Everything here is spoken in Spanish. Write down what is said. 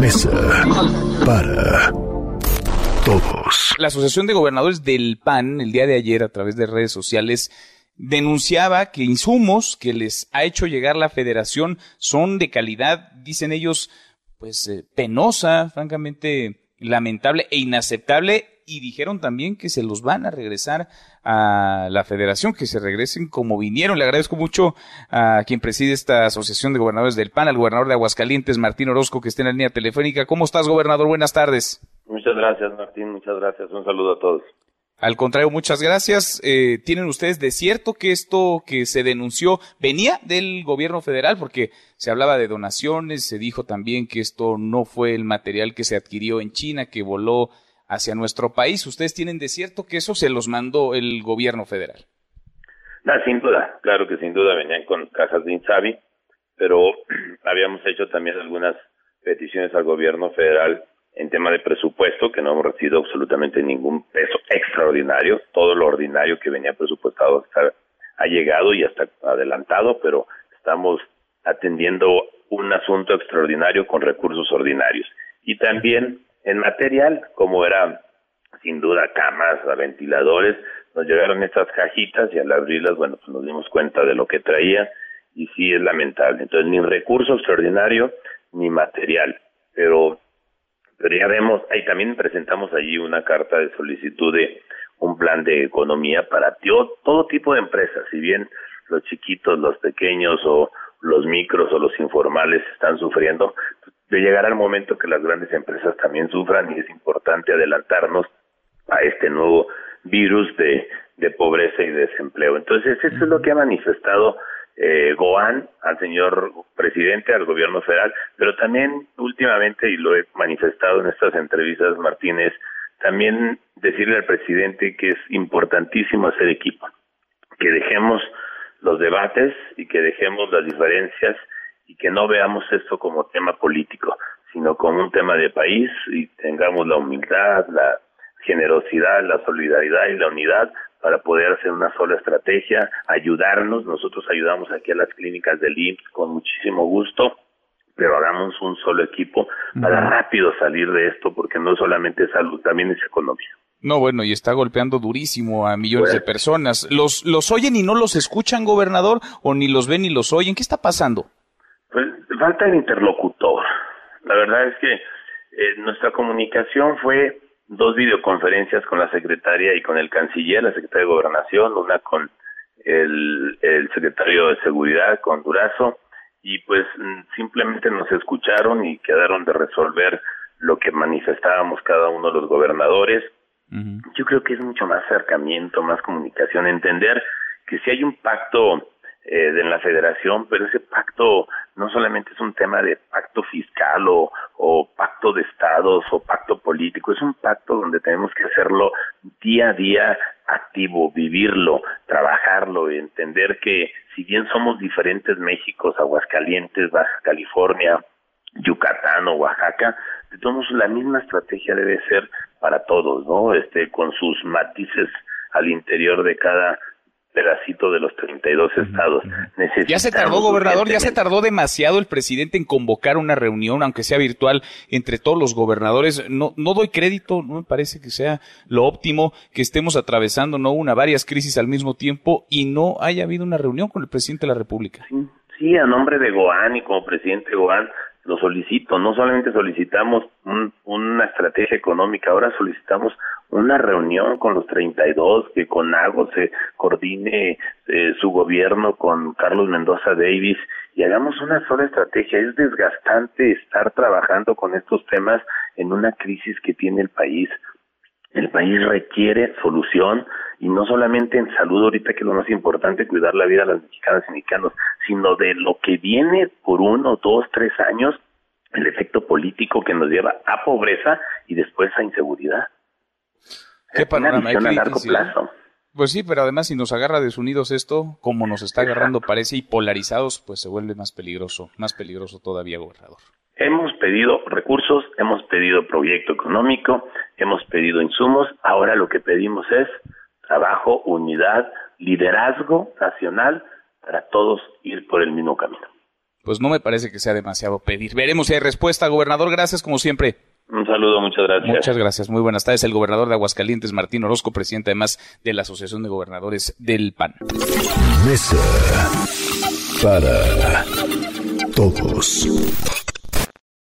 mesa para todos. La Asociación de Gobernadores del PAN, el día de ayer, a través de redes sociales, denunciaba que insumos que les ha hecho llegar la federación son de calidad, dicen ellos, pues eh, penosa, francamente lamentable e inaceptable y dijeron también que se los van a regresar a la federación, que se regresen como vinieron. Le agradezco mucho a quien preside esta asociación de gobernadores del PAN, al gobernador de Aguascalientes, Martín Orozco, que está en la línea telefónica. ¿Cómo estás, gobernador? Buenas tardes. Muchas gracias, Martín. Muchas gracias. Un saludo a todos. Al contrario, muchas gracias. Eh, ¿Tienen ustedes de cierto que esto que se denunció venía del gobierno federal? Porque se hablaba de donaciones, se dijo también que esto no fue el material que se adquirió en China, que voló hacia nuestro país. ¿Ustedes tienen de cierto que eso se los mandó el gobierno federal? No, sin duda, claro que sin duda venían con cajas de Insabi, pero habíamos hecho también algunas peticiones al gobierno federal en tema de presupuesto, que no hemos recibido absolutamente ningún peso extraordinario, todo lo ordinario que venía presupuestado ha llegado y hasta adelantado, pero estamos atendiendo un asunto extraordinario con recursos ordinarios. Y también en material, como era sin duda camas, ventiladores, nos llegaron estas cajitas y al abrirlas, bueno, pues nos dimos cuenta de lo que traía y sí es lamentable. Entonces, ni recurso extraordinario ni material. Pero pero ya vemos, ahí también presentamos allí una carta de solicitud de un plan de economía para todo tipo de empresas, si bien los chiquitos, los pequeños o los micros o los informales están sufriendo, de llegar al momento que las grandes empresas también sufran y es importante adelantarnos a este nuevo virus de, de pobreza y desempleo. Entonces, eso es lo que ha manifestado eh, Goan, al señor presidente, al gobierno federal, pero también últimamente, y lo he manifestado en estas entrevistas, Martínez, también decirle al presidente que es importantísimo hacer equipo, que dejemos los debates y que dejemos las diferencias y que no veamos esto como tema político, sino como un tema de país y tengamos la humildad, la generosidad, la solidaridad y la unidad para poder hacer una sola estrategia, ayudarnos. Nosotros ayudamos aquí a las clínicas del IMSS con muchísimo gusto, pero hagamos un solo equipo para rápido salir de esto, porque no solamente es salud, también es economía. No, bueno, y está golpeando durísimo a millones de personas. ¿Los, ¿Los oyen y no los escuchan, gobernador? ¿O ni los ven ni los oyen? ¿Qué está pasando? Pues falta el interlocutor. La verdad es que eh, nuestra comunicación fue dos videoconferencias con la secretaria y con el canciller, la secretaria de Gobernación, una con el, el secretario de Seguridad, con Durazo, y pues mm, simplemente nos escucharon y quedaron de resolver lo que manifestábamos cada uno de los gobernadores. Yo creo que es mucho más acercamiento, más comunicación, entender que si hay un pacto eh, de la federación, pero ese pacto no solamente es un tema de pacto fiscal o, o pacto de estados o pacto político, es un pacto donde tenemos que hacerlo día a día activo, vivirlo, trabajarlo, entender que si bien somos diferentes Méxicos, Aguascalientes, Baja California, Yucatán o Oaxaca, de la misma estrategia debe ser para todos, ¿no? Este, con sus matices al interior de cada pedacito de los 32 estados. Ya se tardó, gobernador, ya se tardó demasiado el presidente en convocar una reunión, aunque sea virtual, entre todos los gobernadores. No, no doy crédito, no me parece que sea lo óptimo que estemos atravesando, no una, varias crisis al mismo tiempo y no haya habido una reunión con el presidente de la República. Sí, sí a nombre de Goan y como presidente Goan, lo solicito, no solamente solicitamos una estrategia económica, ahora solicitamos una reunión con los 32, que con AGO se coordine eh, su gobierno con Carlos Mendoza Davis y hagamos una sola estrategia. Es desgastante estar trabajando con estos temas en una crisis que tiene el país. El país requiere solución y no solamente en salud ahorita que es lo más importante cuidar la vida de las mexicanas y mexicanos, sino de lo que viene por uno, dos, tres años, el efecto político que nos lleva a pobreza y después a inseguridad. ¿Qué panorama hay a largo plazo. Pues sí, pero además si nos agarra desunidos esto, como nos está agarrando parece, y polarizados, pues se vuelve más peligroso, más peligroso todavía, gobernador. Hemos pedido recursos, hemos pedido proyecto económico, hemos pedido insumos, ahora lo que pedimos es trabajo, unidad, liderazgo nacional para todos ir por el mismo camino. pues no me parece que sea demasiado pedir. Veremos si hay respuesta, gobernador. Gracias como siempre. Un saludo, muchas gracias. Muchas gracias, muy buenas tardes. El gobernador de Aguascalientes, Martín Orozco, presidente además de la Asociación de Gobernadores del PAN. Mesa para todos.